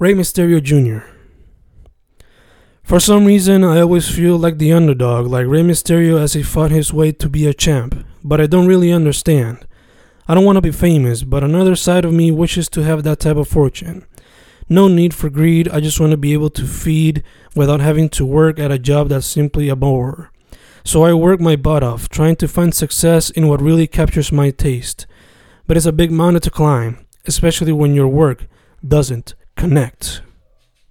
Rey Mysterio Jr. For some reason, I always feel like the underdog, like Rey Mysterio as he fought his way to be a champ, but I don't really understand. I don't want to be famous, but another side of me wishes to have that type of fortune. No need for greed, I just want to be able to feed without having to work at a job that's simply a bore. So I work my butt off, trying to find success in what really captures my taste. But it's a big mountain to climb, especially when your work doesn't connect.